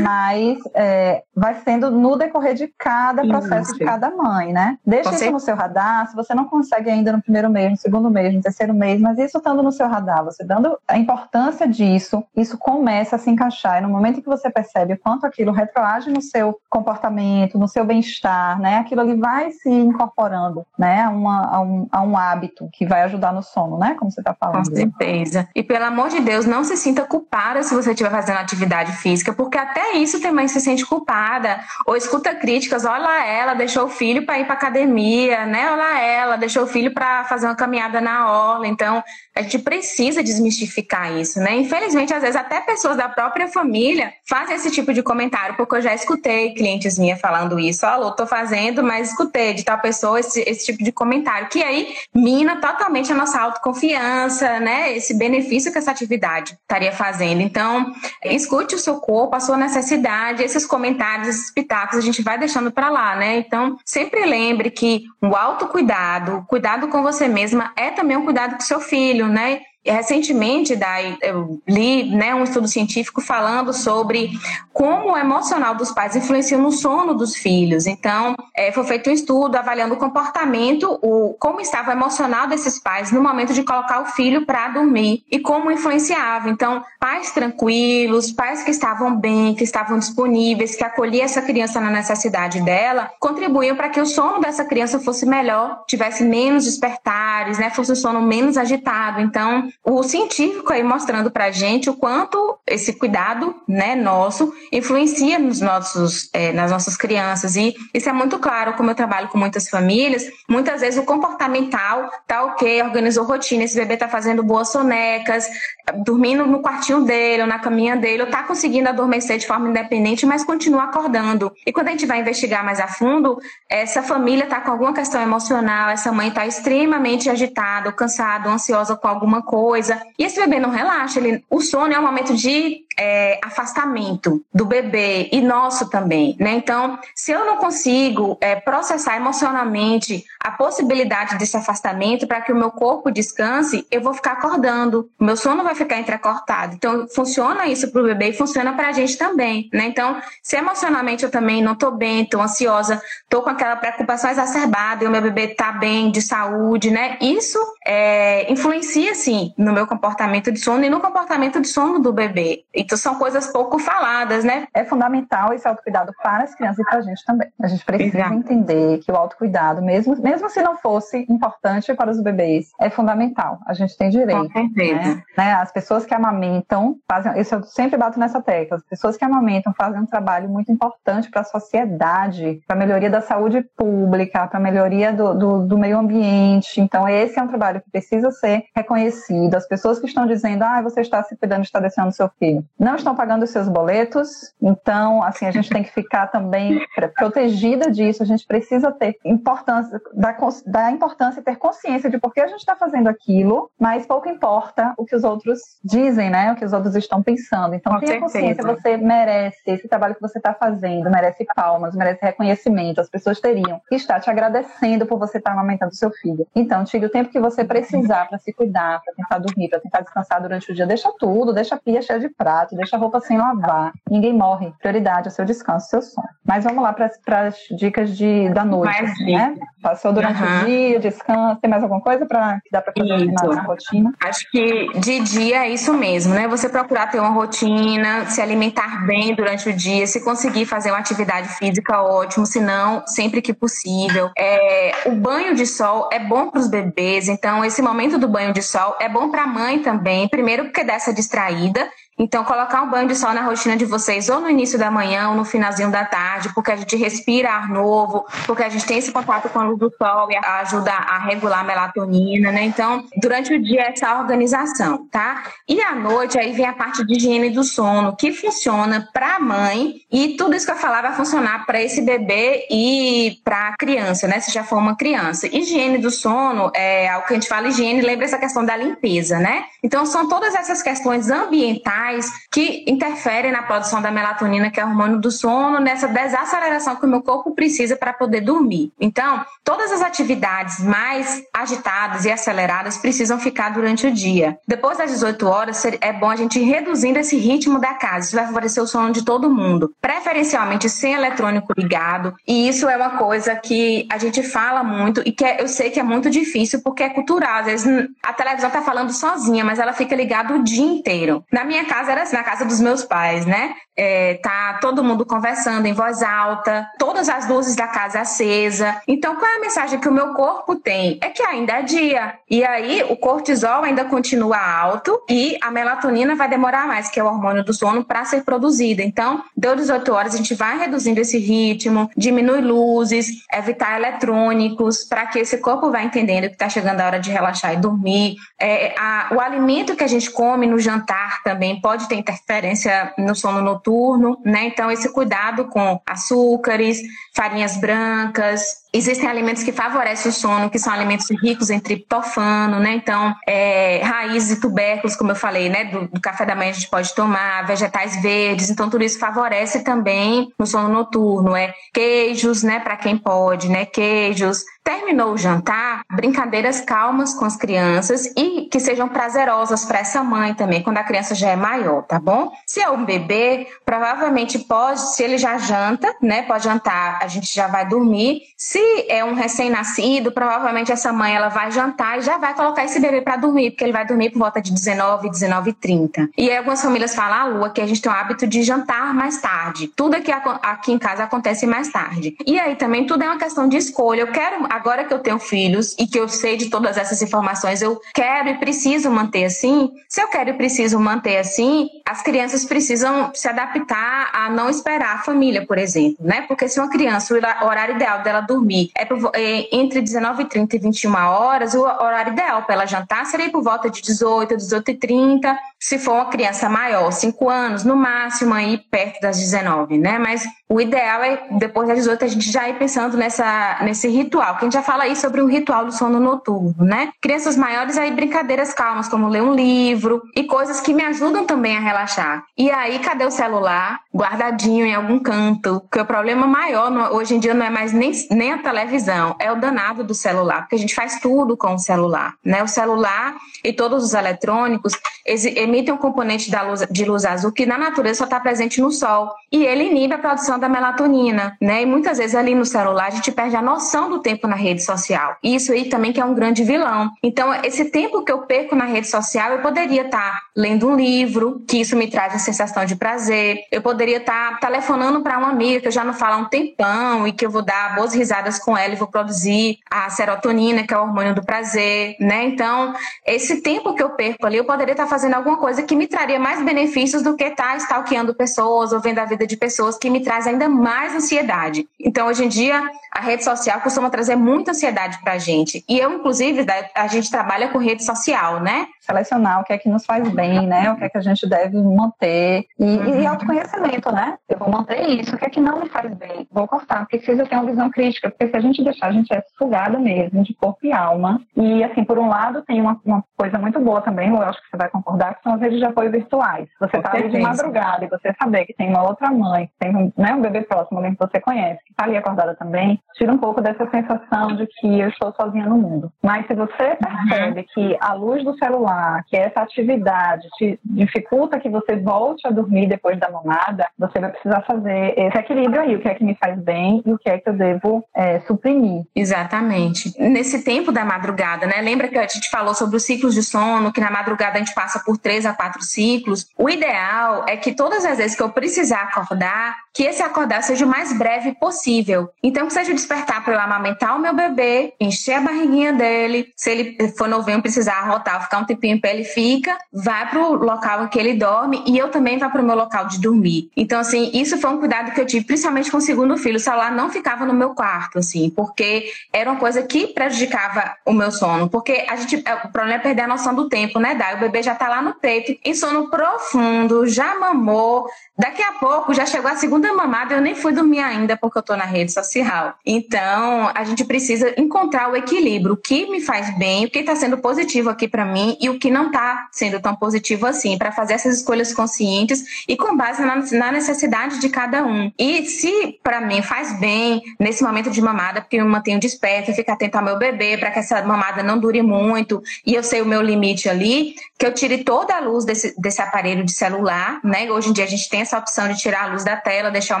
mas é, vai sendo no decorrer de cada processo isso. de cada mãe, né? Deixa isso no seu radar, se você não consegue ainda no primeiro mês, no segundo mês, no terceiro mês, mas isso estando no seu radar, você dando a importância disso, isso começa a se encaixar. E no momento em que você percebe o quanto aquilo retroage no seu comportamento, no seu bem-estar, né? Aquilo ali vai se incorporando, né? A, uma, a, um, a um hábito que vai ajudar no sono, né? Como você está falando. Com certeza. E pelo amor de Deus, não se sinta culpada se você estiver fazendo atividade física, porque até isso tem mãe se sente culpada. Ou escuta críticas, olha ela, deixou o filho para ir para academia, né? Olha ela, deixou o filho para fazer uma caminhada na orla. Então, a gente precisa desmistificar isso, né? Infelizmente, às vezes até pessoas da própria família fazem esse tipo de comentário, porque eu já escutei clientes minha falando isso. Ó, tô fazendo, mas escutei de tal pessoa esse, esse tipo de comentário, que aí mina totalmente a nossa autoconfiança, né? Esse benefício que essa atividade estaria fazendo. Então, escute o seu corpo, a sua necessidade, esses comentários, esses pitacos, a gente vai deixando para lá, né? Então, sempre lembre que o autocuidado, o cuidado com você mesma é também um cuidado com seu filho, né? Recentemente, eu li né, um estudo científico falando sobre como o emocional dos pais influencia no sono dos filhos. Então, é, foi feito um estudo avaliando o comportamento, o, como estava o emocional desses pais no momento de colocar o filho para dormir e como influenciava. Então, pais tranquilos, pais que estavam bem, que estavam disponíveis, que acolhiam essa criança na necessidade dela, contribuíam para que o sono dessa criança fosse melhor, tivesse menos despertares, né, fosse um sono menos agitado. Então, o científico aí mostrando para gente o quanto esse cuidado, né, nosso influencia nos nossos, é, nas nossas crianças e isso é muito claro. Como eu trabalho com muitas famílias, muitas vezes o comportamental tá ok, organizou rotina, esse bebê tá fazendo boas sonecas, dormindo no quartinho dele, ou na caminha dele, ou tá conseguindo adormecer de forma independente, mas continua acordando. E quando a gente vai investigar mais a fundo, essa família tá com alguma questão emocional, essa mãe tá extremamente agitada, cansada, ansiosa com alguma coisa. E esse bebê não relaxa, ele, o sono é um momento de é, afastamento do bebê e nosso também, né? Então, se eu não consigo é, processar emocionalmente a possibilidade desse afastamento para que o meu corpo descanse, eu vou ficar acordando, meu sono vai ficar entrecortado. Então, funciona isso para o bebê e funciona para a gente também, né? Então, se emocionalmente eu também não estou bem, estou ansiosa, estou com aquela preocupação exacerbada e o meu bebê está bem de saúde, né? Isso é, influencia, sim, no meu comportamento de sono e no comportamento de sono do bebê. Então, são coisas pouco faladas, né? É fundamental esse autocuidado para as crianças e para a gente também. A gente precisa Exato. entender que o autocuidado, mesmo, mesmo se não fosse importante para os bebês, é fundamental. A gente tem direito. Com certeza. Né? né? As pessoas que amamentam fazem. Isso eu sempre bato nessa tecla. As pessoas que amamentam fazem um trabalho muito importante para a sociedade, para a melhoria da saúde pública, para a melhoria do, do, do meio ambiente. Então, esse é um trabalho que precisa ser reconhecido. As pessoas que estão dizendo, ah, você está se cuidando, está deixando seu filho não estão pagando os seus boletos, então, assim, a gente tem que ficar também protegida disso, a gente precisa ter importância, da, da importância e ter consciência de por que a gente está fazendo aquilo, mas pouco importa o que os outros dizem, né, o que os outros estão pensando. Então, Com tenha consciência, você merece, esse trabalho que você está fazendo, merece palmas, merece reconhecimento, as pessoas teriam que estar te agradecendo por você estar tá amamentando seu filho. Então, tire o tempo que você precisar para se cuidar, para tentar dormir, para tentar descansar durante o dia, deixa tudo, deixa a pia cheia de prato, deixa a roupa sem lavar. Ninguém morre. Prioridade é o seu descanso, o seu sono. Mas vamos lá para as dicas de, da noite, assim, né? Passou durante uhum. o dia, descansa. Tem mais alguma coisa para que dá para fazer na rotina? Acho que de dia é isso mesmo, né? Você procurar ter uma rotina, se alimentar bem durante o dia, se conseguir fazer uma atividade física, ótimo. Se não, sempre que possível. É, o banho de sol é bom para os bebês, então esse momento do banho de sol é bom para a mãe também. Primeiro porque dá essa distraída então, colocar um banho de sol na rotina de vocês, ou no início da manhã, ou no finalzinho da tarde, porque a gente respira ar novo, porque a gente tem esse contato com a luz do sol e ajuda a regular a melatonina, né? Então, durante o dia, essa organização, tá? E à noite, aí vem a parte de higiene do sono, que funciona para a mãe, e tudo isso que eu falar vai funcionar para esse bebê e para a criança, né? Se já for uma criança. Higiene do sono é algo que a gente fala higiene, lembra essa questão da limpeza, né? Então, são todas essas questões ambientais que interferem na produção da melatonina, que é o hormônio do sono, nessa desaceleração que o meu corpo precisa para poder dormir. Então, todas as atividades mais agitadas e aceleradas precisam ficar durante o dia. Depois das 18 horas, é bom a gente ir reduzindo esse ritmo da casa. Isso vai favorecer o sono de todo mundo, preferencialmente sem eletrônico ligado. E isso é uma coisa que a gente fala muito e que é, eu sei que é muito difícil porque é cultural. Às vezes a televisão está falando sozinha, mas ela fica ligada o dia inteiro. Na minha casa, casa era assim, na casa dos meus pais, né? É, tá todo mundo conversando em voz alta, todas as luzes da casa acesa. Então, qual é a mensagem que o meu corpo tem? É que ainda é dia. E aí, o cortisol ainda continua alto e a melatonina vai demorar mais, que é o hormônio do sono, para ser produzida. Então, deu 18 horas, a gente vai reduzindo esse ritmo, diminui luzes, evitar eletrônicos, para que esse corpo vá entendendo que está chegando a hora de relaxar e dormir. É, a, o alimento que a gente come no jantar também pode ter interferência no sono noturno, né? Então, esse cuidado com açúcares, farinhas brancas, Existem alimentos que favorecem o sono, que são alimentos ricos em triptofano, né? Então, é, raízes e tubérculos, como eu falei, né? Do, do, café da manhã a gente pode tomar, vegetais verdes. Então, tudo isso favorece também no sono noturno. É queijos, né? Para quem pode, né? Queijos. Terminou o jantar, brincadeiras calmas com as crianças e que sejam prazerosas para essa mãe também, quando a criança já é maior, tá bom? Se é um bebê, provavelmente pode, se ele já janta, né? Pode jantar, a gente já vai dormir. Se se é um recém-nascido, provavelmente essa mãe ela vai jantar e já vai colocar esse bebê para dormir, porque ele vai dormir por volta de 19, 19 e 30. E algumas famílias falam, ah, Lua, que a gente tem o hábito de jantar mais tarde. Tudo aqui, aqui em casa acontece mais tarde. E aí também tudo é uma questão de escolha. Eu quero, agora que eu tenho filhos e que eu sei de todas essas informações, eu quero e preciso manter assim. Se eu quero e preciso manter assim, as crianças precisam se adaptar a não esperar a família, por exemplo, né? Porque se uma criança, o horário ideal dela dormir dormir é, por, é entre 19h30 e 21 horas, o horário ideal para ela jantar seria por volta de 18, 18h30. Se for uma criança maior, 5 anos, no máximo aí perto das 19, né? Mas o ideal é, depois das 18, a gente já ir pensando nessa, nesse ritual, que a gente já fala aí sobre o ritual do sono noturno, né? Crianças maiores, aí brincadeiras calmas, como ler um livro e coisas que me ajudam também a relaxar. E aí, cadê o celular? Guardadinho em algum canto. Porque o problema maior hoje em dia não é mais nem, nem a televisão, é o danado do celular, porque a gente faz tudo com o celular, né? O celular e todos os eletrônicos emitem um componente da luz, de luz azul que na natureza só está presente no sol. E ele inibe a produção da melatonina, né? E muitas vezes ali no celular a gente perde a noção do tempo na rede social. E isso aí também que é um grande vilão. Então, esse tempo que eu perco na rede social, eu poderia estar tá lendo um livro, que isso me traz a sensação de prazer. Eu poderia estar tá telefonando para uma amiga que eu já não falo há um tempão e que eu vou dar boas risadas com ela e vou produzir a serotonina, que é o hormônio do prazer, né? Então, esse tempo que eu perco ali, eu poderia estar tá fazendo alguma coisa que me traria mais benefícios do que estar stalkeando pessoas ou vendo a vida de pessoas que me traz ainda mais ansiedade. Então, hoje em dia, a rede social costuma trazer muita ansiedade para a gente. E eu, inclusive, a gente trabalha com rede social, né? Selecionar o que é que nos faz bem, né? O que é que a gente deve manter. E, uhum. e autoconhecimento, né? Eu vou manter isso. O que é que não me faz bem? Vou cortar. Preciso ter uma visão crítica, porque se a gente deixar, a gente é sugada mesmo, de corpo e alma. E, assim, por um lado, tem uma, uma coisa muito boa também, eu acho que você vai concordar, que são as redes de apoio virtuais. Você está ali de madrugada e você saber que tem uma outra mãe, tem um, né, um bebê próximo, alguém que você conhece, que está ali acordada também, tira um pouco dessa sensação de que eu estou sozinha no mundo. Mas se você percebe uhum. que a luz do celular, que essa atividade te dificulta que que você volte a dormir depois da mamada, você vai precisar fazer esse equilíbrio aí, o que é que me faz bem e o que é que eu devo é, suprimir. Exatamente. Nesse tempo da madrugada, né? Lembra que a gente falou sobre os ciclos de sono, que na madrugada a gente passa por três a quatro ciclos. O ideal é que todas as vezes que eu precisar acordar, que esse acordar seja o mais breve possível. Então, que seja despertar para eu amamentar o meu bebê, encher a barriguinha dele. Se ele for novinho, precisar arrotar, ficar um tempinho em pé, ele fica, vai para o local em que ele dorme e eu também vá para o meu local de dormir. Então, assim, isso foi um cuidado que eu tive, principalmente com o segundo filho. O celular não ficava no meu quarto, assim, porque era uma coisa que prejudicava o meu sono. Porque a gente, é, o problema é perder a noção do tempo, né, Dai? O bebê já tá lá no peito, em sono profundo, já mamou, Daqui a pouco já chegou a segunda mamada, eu nem fui dormir ainda porque eu tô na rede social. Então, a gente precisa encontrar o equilíbrio, o que me faz bem, o que está sendo positivo aqui para mim e o que não está sendo tão positivo assim, para fazer essas escolhas conscientes e com base na, na necessidade de cada um. E se para mim faz bem nesse momento de mamada, porque eu me mantenho desperta, fico atento ao meu bebê para que essa mamada não dure muito e eu sei o meu limite ali, que eu tire toda a luz desse, desse aparelho de celular, né? Hoje em dia a gente tem essa opção de tirar a luz da tela, deixar o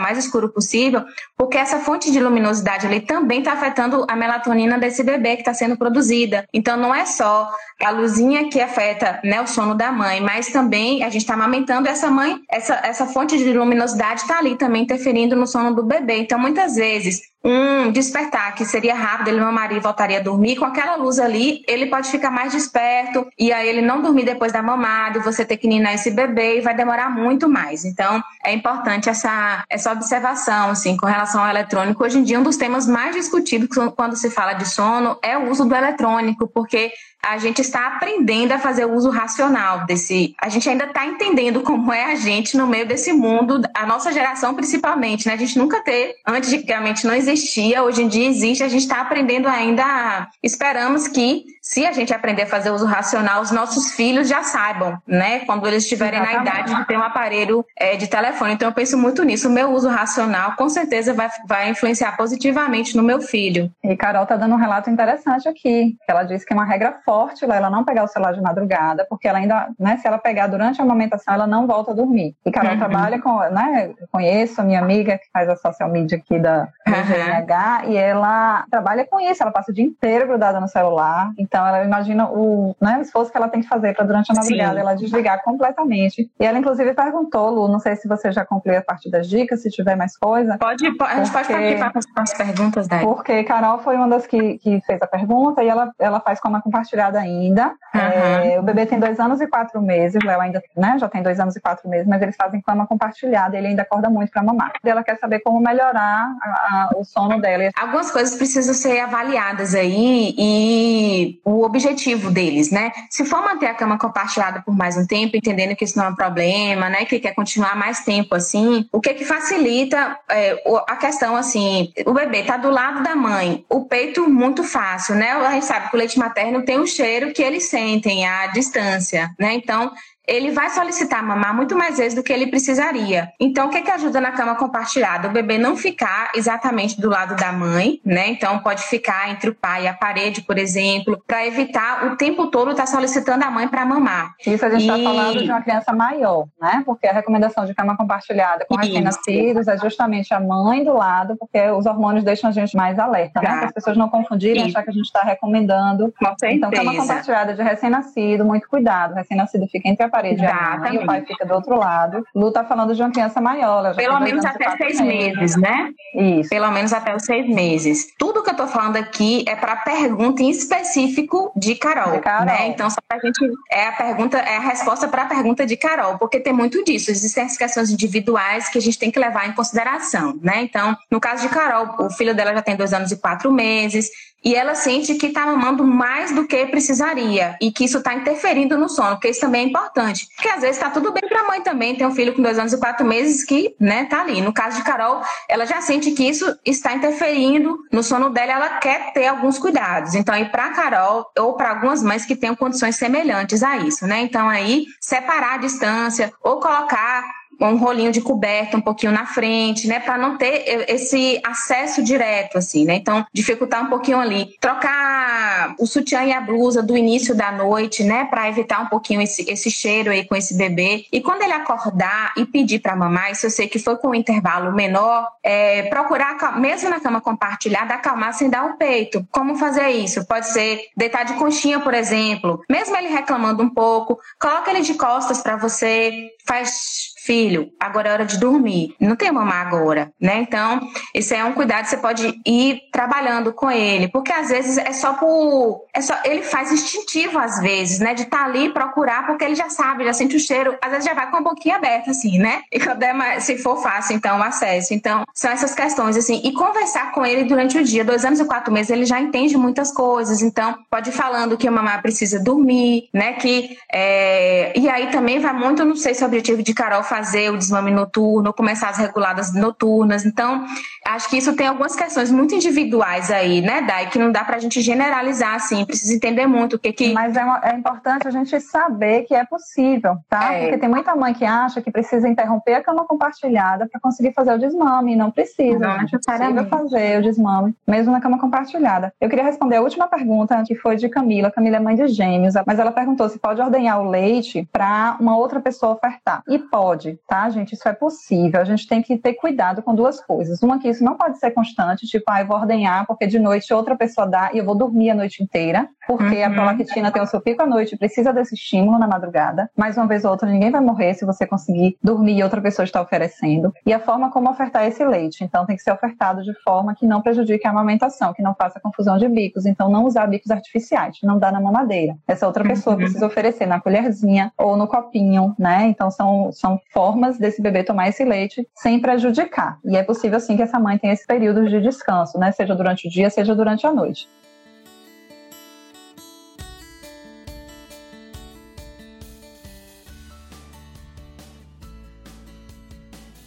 mais escuro possível, porque essa fonte de luminosidade ali também está afetando a melatonina desse bebê que está sendo produzida. Então não é só a luzinha que afeta né, o sono da mãe, mas também a gente está amamentando essa mãe, essa, essa fonte de luminosidade está ali também interferindo no sono do bebê. Então muitas vezes um despertar que seria rápido, ele mamaria e voltaria a dormir, com aquela luz ali, ele pode ficar mais desperto e aí ele não dormir depois da mamada e você ter que ninar esse bebê e vai demorar muito mais. Então, é importante essa, essa observação, assim, com relação ao eletrônico. Hoje em dia, um dos temas mais discutidos quando se fala de sono é o uso do eletrônico, porque a gente está aprendendo a fazer o uso racional desse. A gente ainda está entendendo como é a gente no meio desse mundo, a nossa geração principalmente, né? A gente nunca teve, antigamente não existia, hoje em dia existe, a gente está aprendendo ainda. Esperamos que, se a gente aprender a fazer uso racional, os nossos filhos já saibam, né? Quando eles estiverem na idade de ter um aparelho é, de telefone. Então eu penso muito nisso. O meu uso racional com certeza vai, vai influenciar positivamente no meu filho. E Carol está dando um relato interessante aqui. Ela disse que é uma regra forte lá, ela não pegar o celular de madrugada, porque ela ainda, né, se ela pegar durante a amamentação, ela não volta a dormir. E Carol uhum. trabalha com, né, conheço a minha amiga que faz a social media aqui da, uhum. GNH, e ela trabalha com isso, ela passa o dia inteiro grudada no celular, então ela imagina o, né, o esforço que ela tem que fazer para durante a madrugada Sim. ela desligar completamente. E ela inclusive perguntou, Lu, não sei se você já concluiu a parte das dicas, se tiver mais coisa. Pode, a gente porque, pode participar com as perguntas daí. Porque Carol foi uma das que, que fez a pergunta e ela, ela faz com uma compartilhada ainda. Uhum. É, o bebê tem dois anos e quatro meses, o Léo ainda né, já tem dois anos e quatro meses, mas eles fazem cama compartilhada, ele ainda acorda muito para mamar. E ela quer saber como melhorar a, a, o sono dela. Algumas coisas precisam ser avaliadas aí e o objetivo deles, né? Se for manter a cama compartilhada por mais um tempo, entendendo que isso não é um problema, né? Que quer continuar mais tempo assim, o que que facilita é, a questão assim, o bebê tá do lado da mãe, o peito muito fácil, né? A gente sabe que o leite materno tem um cheiro que eles sentem à distância, né? Então, ele vai solicitar mamar muito mais vezes do que ele precisaria. Então, o que, é que ajuda na cama compartilhada? O bebê não ficar exatamente do lado da mãe, né? Então, pode ficar entre o pai e a parede, por exemplo, para evitar o tempo todo estar tá solicitando a mãe para mamar. Isso a gente está e... falando de uma criança maior, né? Porque a recomendação de cama compartilhada com recém-nascidos é justamente a mãe do lado, porque os hormônios deixam a gente mais alerta, né? Para as pessoas não confundirem, e achar que a gente está recomendando. Com então, cama compartilhada de recém-nascido, muito cuidado. O recém-nascido fica entre a parede Exatamente. e o pai fica do outro lado. Lu tá falando de uma criança maior. Pelo menos até seis meses, meses, né? Isso. Pelo menos até os seis meses. Tudo que eu tô falando aqui é para pergunta em específico de Carol, de Carol. Né? Então, só pra gente. É a pergunta, é a resposta para a pergunta de Carol, porque tem muito disso. Existem as questões individuais que a gente tem que levar em consideração, né? Então, no caso de Carol, o filho dela já tem dois anos e quatro meses e ela sente que está mamando mais do que precisaria e que isso está interferindo no sono, porque isso também é importante. Porque às vezes está tudo bem para a mãe também, tem um filho com dois anos e quatro meses que, né, tá ali. No caso de Carol, ela já sente que isso está interferindo no sono dela, ela quer ter alguns cuidados. Então, aí para Carol ou para algumas mães que tenham condições semelhantes a isso, né? Então aí separar a distância ou colocar um rolinho de coberta um pouquinho na frente, né, para não ter esse acesso direto, assim, né? Então, dificultar um pouquinho ali. Trocar o sutiã e a blusa do início da noite, né, para evitar um pouquinho esse, esse cheiro aí com esse bebê. E quando ele acordar e pedir para mamar, isso eu sei que foi com um intervalo menor, é, procurar, mesmo na cama compartilhada, acalmar sem dar o peito. Como fazer isso? Pode ser deitar de conchinha, por exemplo. Mesmo ele reclamando um pouco, coloca ele de costas para você, faz filho, agora é hora de dormir. Não tem mamar agora, né? Então, isso é um cuidado que você pode ir trabalhando com ele, porque às vezes é só por. É só, ele faz instintivo, às vezes, né? De estar tá ali procurar, porque ele já sabe, já sente o cheiro, às vezes já vai com a boquinha aberta, assim, né? E quando é mais, se for fácil, então, o acesso. Então, são essas questões, assim. E conversar com ele durante o dia, dois anos e quatro meses, ele já entende muitas coisas. Então, pode ir falando que a mamãe precisa dormir, né? Que. É... E aí também vai muito, não sei se é o objetivo de Carol fazer fazer o desmame noturno, começar as reguladas noturnas. Então, acho que isso tem algumas questões muito individuais aí, né, Dai, que não dá para a gente generalizar assim, precisa entender muito o que que... Mas é, uma, é importante a gente saber que é possível, tá? É. Porque tem muita mãe que acha que precisa interromper a cama compartilhada para conseguir fazer o desmame, e não precisa, não, gente. É possível fazer o desmame, mesmo na cama compartilhada. Eu queria responder a última pergunta, que foi de Camila. Camila é mãe de gêmeos, mas ela perguntou se pode ordenhar o leite para uma outra pessoa ofertar. E pode pode, tá, gente? Isso é possível. A gente tem que ter cuidado com duas coisas. Uma que isso não pode ser constante, tipo, ah, eu vou ordenhar porque de noite outra pessoa dá e eu vou dormir a noite inteira, porque uhum. a prolactina tem o seu pico à noite e precisa desse estímulo na madrugada. Mais uma vez ou outra, ninguém vai morrer se você conseguir dormir e outra pessoa está oferecendo. E a forma como ofertar esse leite. Então, tem que ser ofertado de forma que não prejudique a amamentação, que não faça confusão de bicos. Então, não usar bicos artificiais, não dá na mamadeira. Essa outra pessoa uhum. precisa oferecer na colherzinha ou no copinho, né? Então, são, são formas desse bebê tomar esse leite sem prejudicar. E é possível sim que essa mãe tenha esse período de descanso, né? Seja durante o dia, seja durante a noite.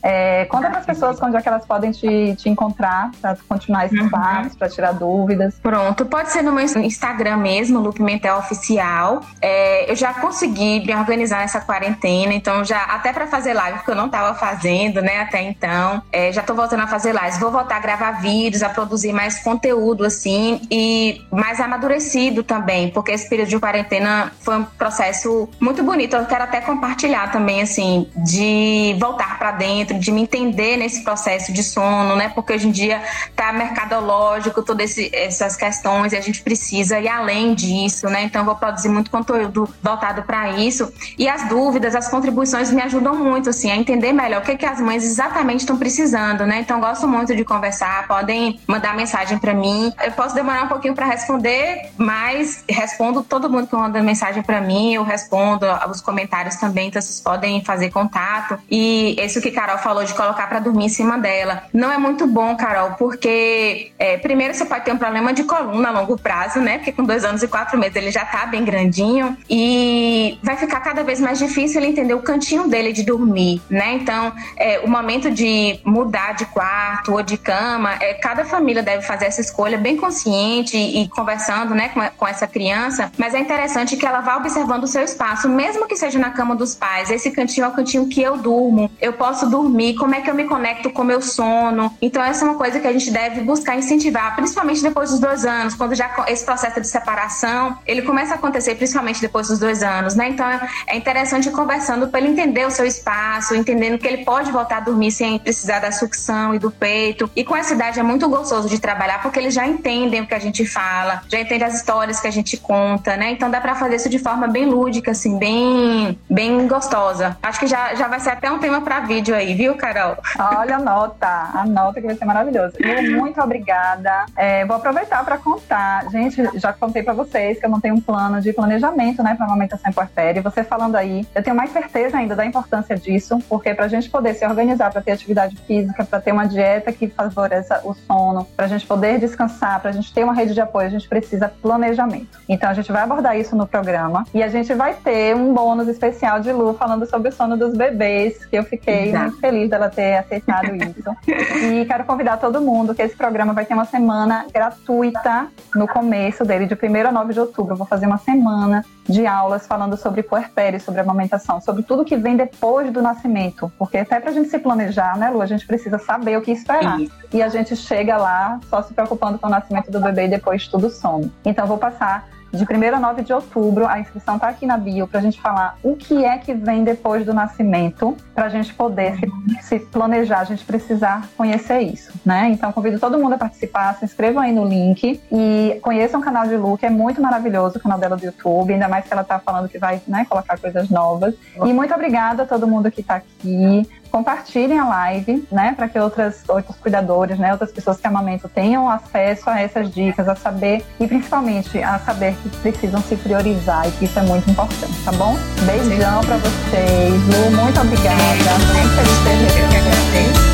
É, conta para as pessoas onde é que elas podem te, te encontrar para continuar esses uhum. papos, para tirar dúvidas. Pronto, pode ser no meu Instagram mesmo, Lupe Mentel Oficial. É, eu já consegui me organizar nessa quarentena, então já até para fazer live, porque eu não estava fazendo, né, até então. É, já estou voltando a fazer lives. Vou voltar a gravar vídeos, a produzir mais conteúdo, assim, e mais amadurecido também, porque esse período de quarentena foi um processo muito bonito. Eu quero até compartilhar também, assim, de voltar para dentro dentro, de me entender nesse processo de sono, né? Porque hoje em dia tá mercadológico, todas essas questões, e a gente precisa ir além disso, né? Então, vou produzir muito conteúdo voltado para isso. E as dúvidas, as contribuições me ajudam muito, assim, a entender melhor o que, que as mães exatamente estão precisando, né? Então, gosto muito de conversar, podem mandar mensagem para mim. Eu posso demorar um pouquinho para responder, mas respondo todo mundo que manda mensagem para mim, eu respondo os comentários também, então vocês podem fazer contato. E isso que Carol falou de colocar para dormir em cima dela. Não é muito bom, Carol, porque é, primeiro você pode ter um problema de coluna a longo prazo, né? Porque com dois anos e quatro meses ele já tá bem grandinho e vai ficar cada vez mais difícil ele entender o cantinho dele de dormir, né? Então, é, o momento de mudar de quarto ou de cama, é, cada família deve fazer essa escolha bem consciente e, conversando, né, com, com essa criança. Mas é interessante que ela vá observando o seu espaço, mesmo que seja na cama dos pais. Esse cantinho é o cantinho que eu durmo. Eu posso dormir dormir, como é que eu me conecto com o meu sono. Então, essa é uma coisa que a gente deve buscar incentivar, principalmente depois dos dois anos, quando já esse processo de separação, ele começa a acontecer principalmente depois dos dois anos, né? Então, é interessante ir conversando para ele entender o seu espaço, entendendo que ele pode voltar a dormir sem precisar da sucção e do peito. E com essa idade é muito gostoso de trabalhar, porque eles já entendem o que a gente fala, já entendem as histórias que a gente conta, né? Então, dá para fazer isso de forma bem lúdica, assim, bem, bem gostosa. Acho que já, já vai ser até um tema para vídeo aí, viu, Carol? Olha, anota, anota que vai ser maravilhoso. muito obrigada. É, vou aproveitar para contar. Gente, já contei para vocês que eu não tenho um plano de planejamento, né, para amamentação puerpéria. Você falando aí, eu tenho mais certeza ainda da importância disso, porque para a gente poder se organizar para ter atividade física, para ter uma dieta que favoreça o sono, para a gente poder descansar, para a gente ter uma rede de apoio, a gente precisa planejamento. Então a gente vai abordar isso no programa e a gente vai ter um bônus especial de Lu falando sobre o sono dos bebês, que eu fiquei Exato. muito feliz feliz dela ela ter aceitado isso. E quero convidar todo mundo que esse programa vai ter uma semana gratuita no começo dele, de 1 a 9 de outubro. Eu vou fazer uma semana de aulas falando sobre puerpério, sobre amamentação, sobre tudo que vem depois do nascimento. Porque até pra gente se planejar, né, Lu, a gente precisa saber o que esperar. E a gente chega lá só se preocupando com o nascimento do bebê e depois tudo some. Então, vou passar de 1 a 9 de outubro. A inscrição está aqui na bio para a gente falar o que é que vem depois do nascimento, para a gente poder se, se, planejar, a gente precisar conhecer isso, né? Então, convido todo mundo a participar, se inscrevam aí no link e conheçam o canal de Lu, que é muito maravilhoso, o canal dela do YouTube, ainda mais que ela está falando que vai né, colocar coisas novas. E muito obrigada a todo mundo que está aqui compartilhem a live, né, para que outras, outros cuidadores, né, outras pessoas que amamentam tenham acesso a essas dicas, a saber e principalmente a saber que precisam se priorizar e que isso é muito importante, tá bom? Beijão para vocês, Lu, muito obrigada. Muito feliz ter vocês.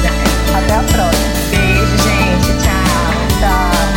Até a próxima. Beijo, gente. Tchau. Tchau.